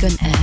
Dragon Air.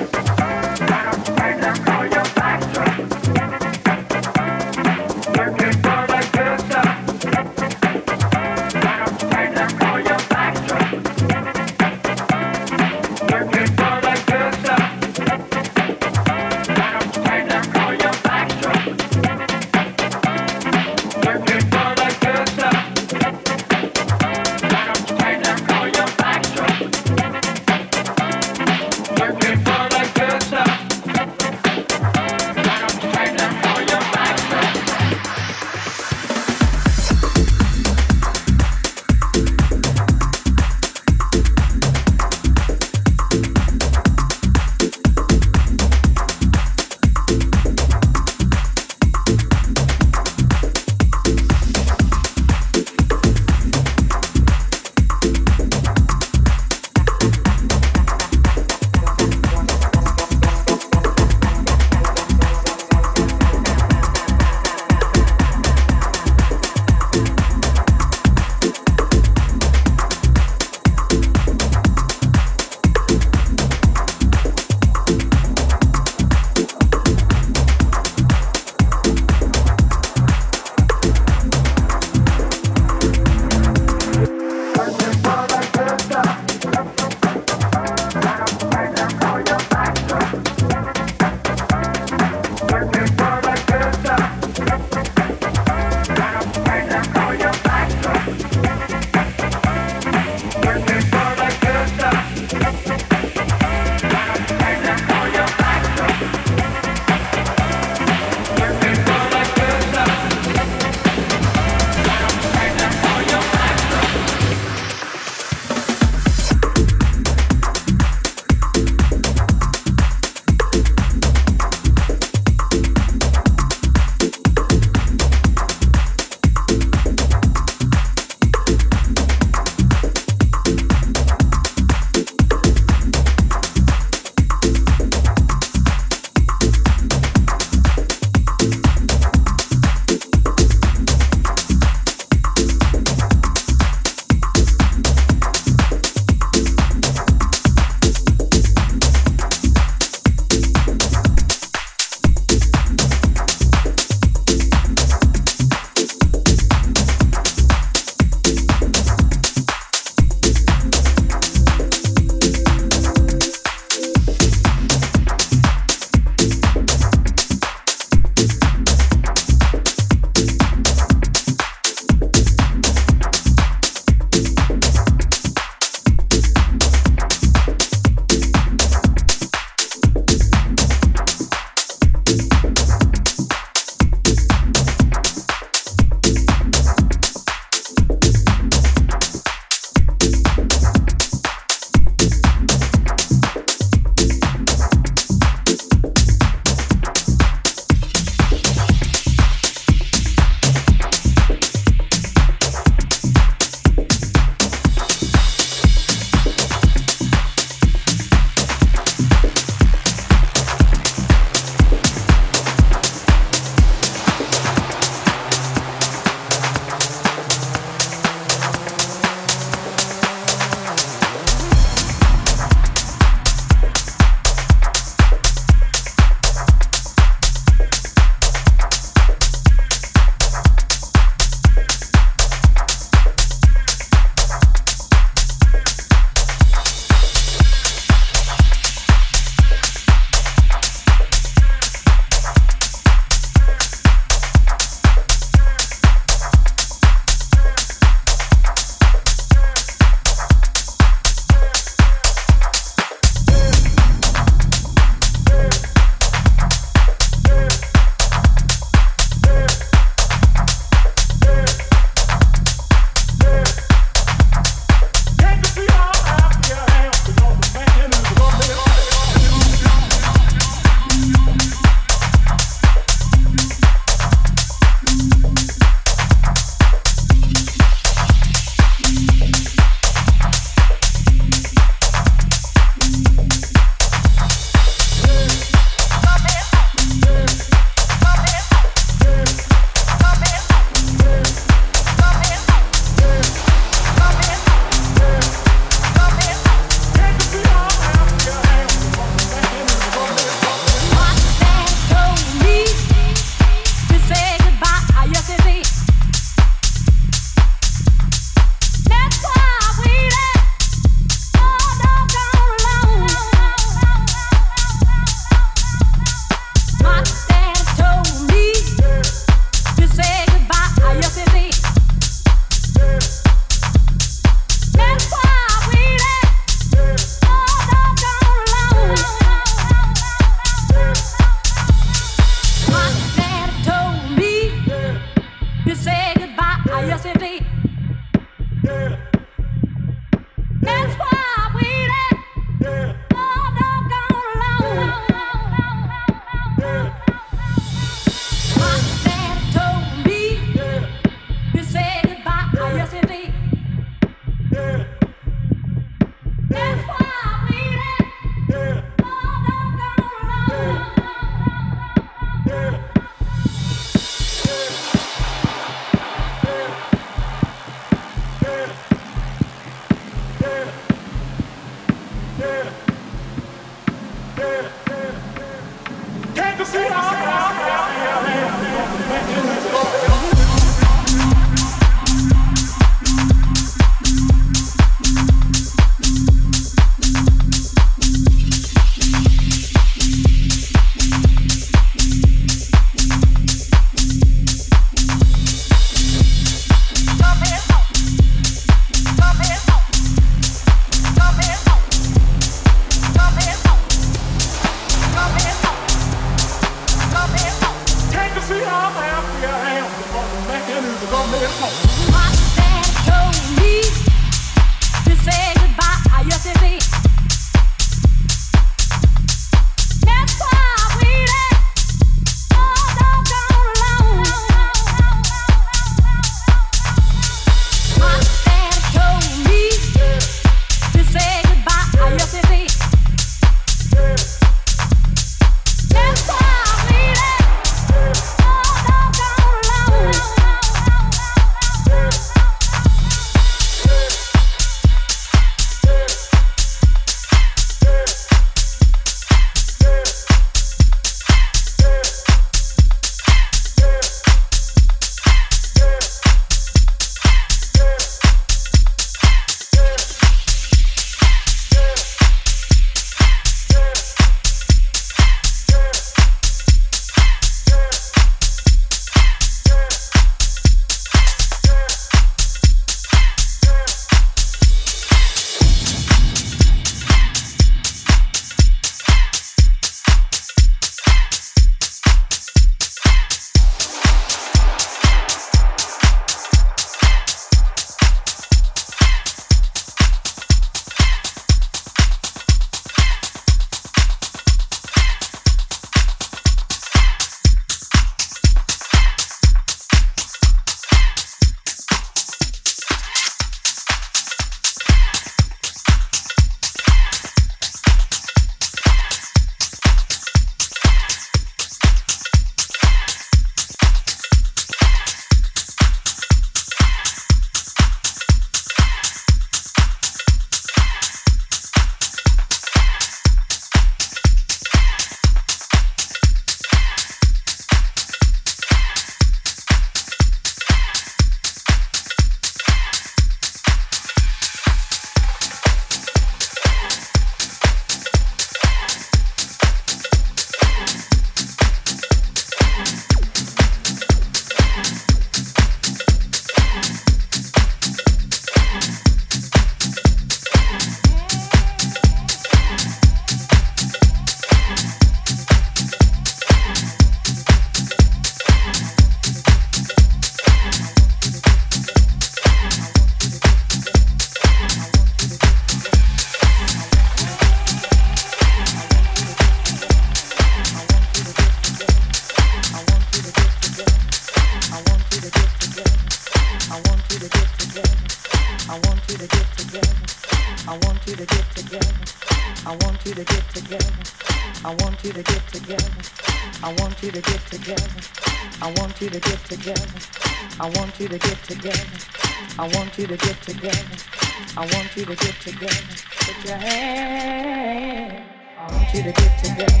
want you to get together. Put your hand. I want you to get together.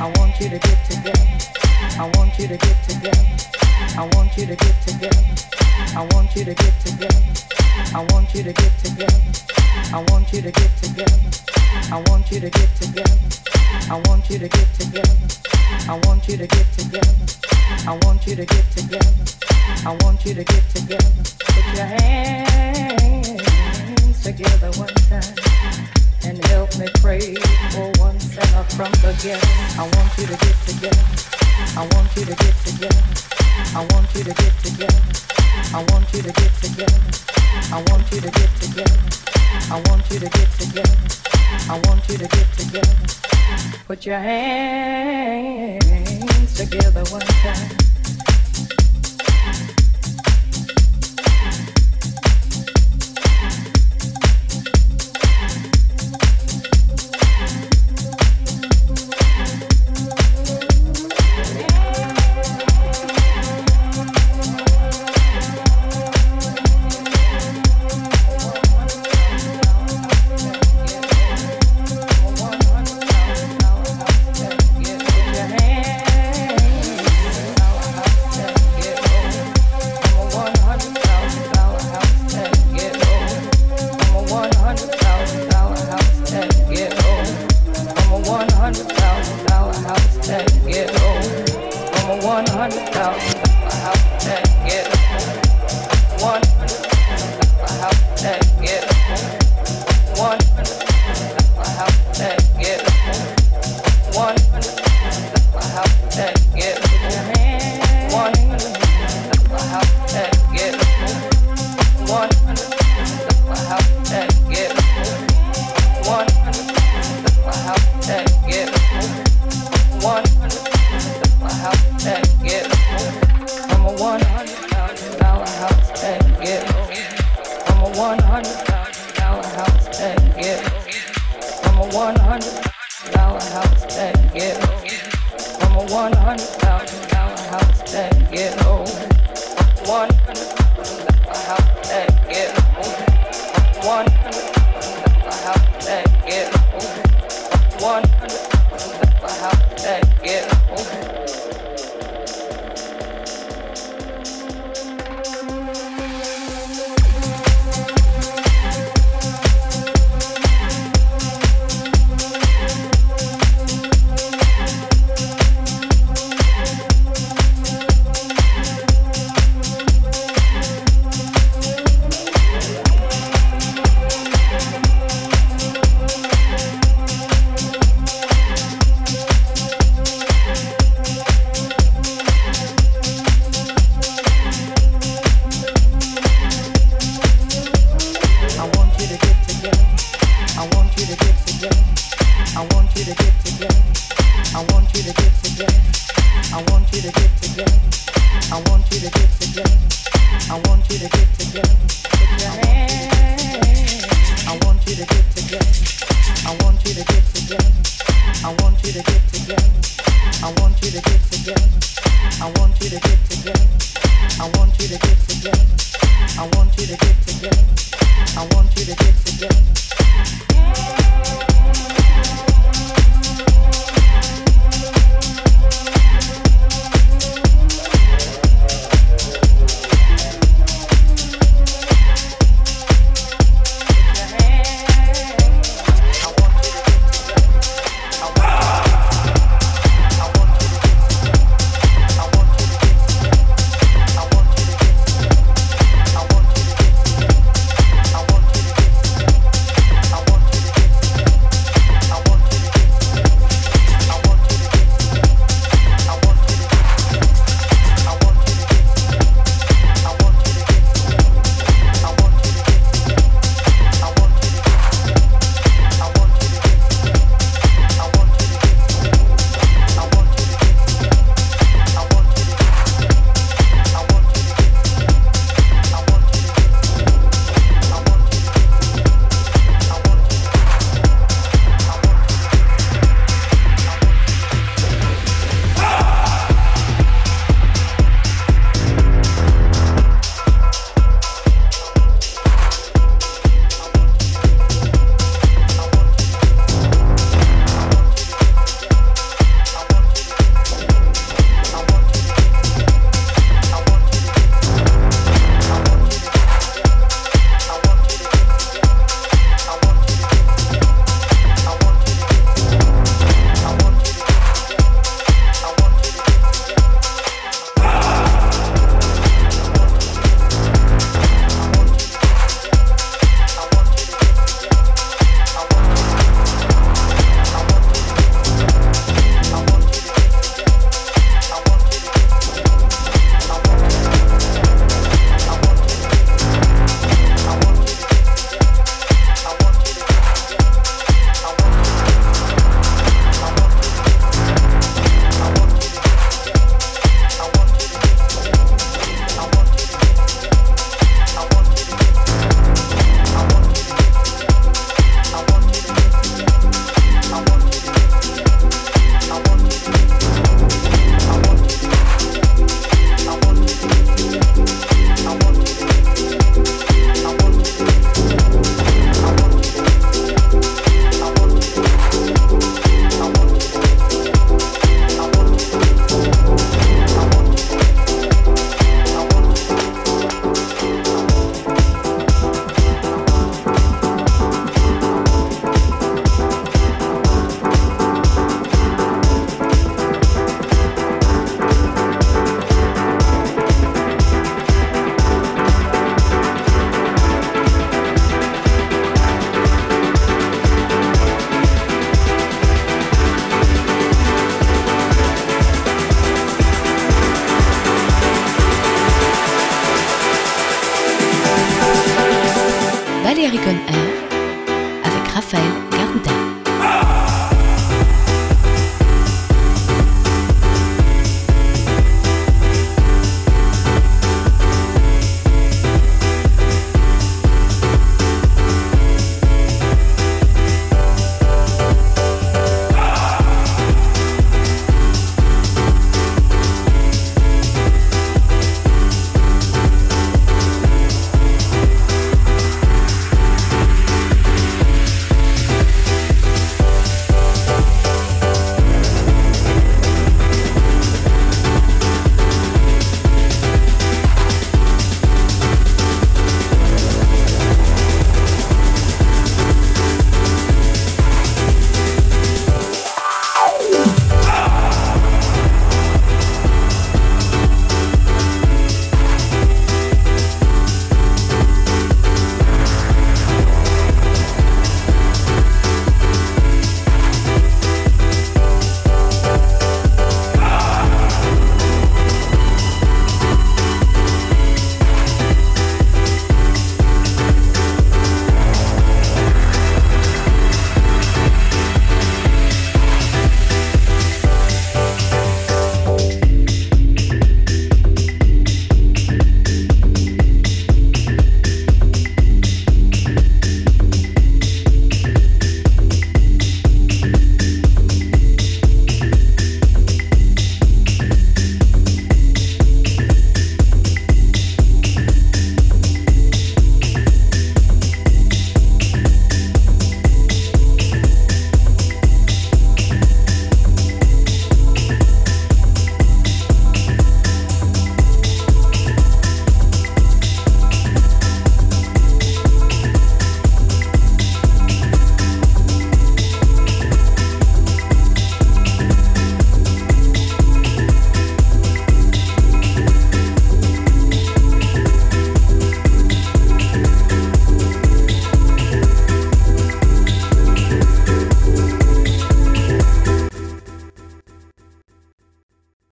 I want you to get together. I want you to get together. I want you to get together. I want you to get together. I want you to get together. I want you to get together. I want you to get together. I want you to get together. I want you to get together. I want you to get together. I want you to get together. Put your hand together one time and help me pray for one sinner from the ghetto. I want you to get together. I want you to get together. I want you to get together. I want you to get together. I want you to get together. I want you to get together. I want you to get together. Put your hands together one time together.